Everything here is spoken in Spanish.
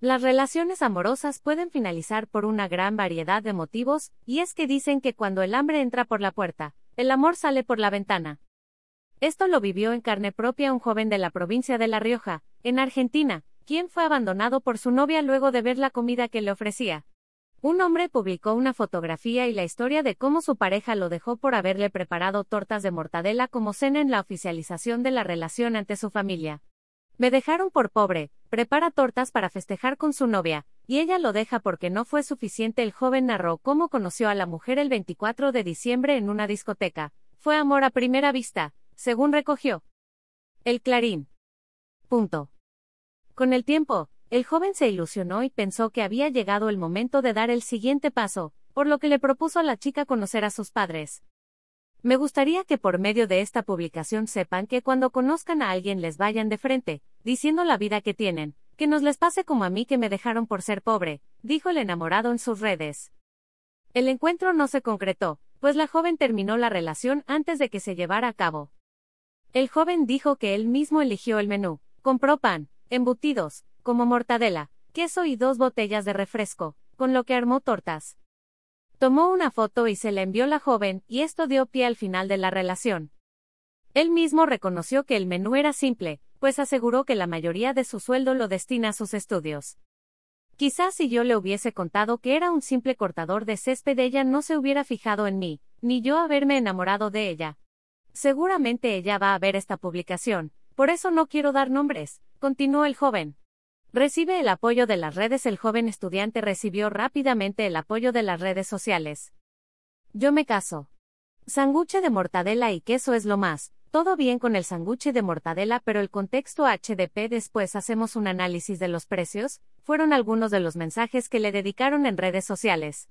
Las relaciones amorosas pueden finalizar por una gran variedad de motivos, y es que dicen que cuando el hambre entra por la puerta, el amor sale por la ventana. Esto lo vivió en carne propia un joven de la provincia de La Rioja, en Argentina, quien fue abandonado por su novia luego de ver la comida que le ofrecía. Un hombre publicó una fotografía y la historia de cómo su pareja lo dejó por haberle preparado tortas de mortadela como cena en la oficialización de la relación ante su familia. Me dejaron por pobre, prepara tortas para festejar con su novia, y ella lo deja porque no fue suficiente. El joven narró cómo conoció a la mujer el 24 de diciembre en una discoteca. Fue amor a primera vista, según recogió. El Clarín. Punto. Con el tiempo, el joven se ilusionó y pensó que había llegado el momento de dar el siguiente paso, por lo que le propuso a la chica conocer a sus padres. Me gustaría que por medio de esta publicación sepan que cuando conozcan a alguien les vayan de frente, diciendo la vida que tienen, que nos les pase como a mí que me dejaron por ser pobre, dijo el enamorado en sus redes. El encuentro no se concretó, pues la joven terminó la relación antes de que se llevara a cabo. El joven dijo que él mismo eligió el menú, compró pan, embutidos, como mortadela, queso y dos botellas de refresco, con lo que armó tortas. Tomó una foto y se la envió la joven, y esto dio pie al final de la relación. Él mismo reconoció que el menú era simple, pues aseguró que la mayoría de su sueldo lo destina a sus estudios. Quizás si yo le hubiese contado que era un simple cortador de césped ella no se hubiera fijado en mí, ni yo haberme enamorado de ella. Seguramente ella va a ver esta publicación, por eso no quiero dar nombres, continuó el joven. Recibe el apoyo de las redes. El joven estudiante recibió rápidamente el apoyo de las redes sociales. Yo me caso. Sanguche de mortadela y queso es lo más. Todo bien con el sanguche de mortadela, pero el contexto HDP después hacemos un análisis de los precios, fueron algunos de los mensajes que le dedicaron en redes sociales.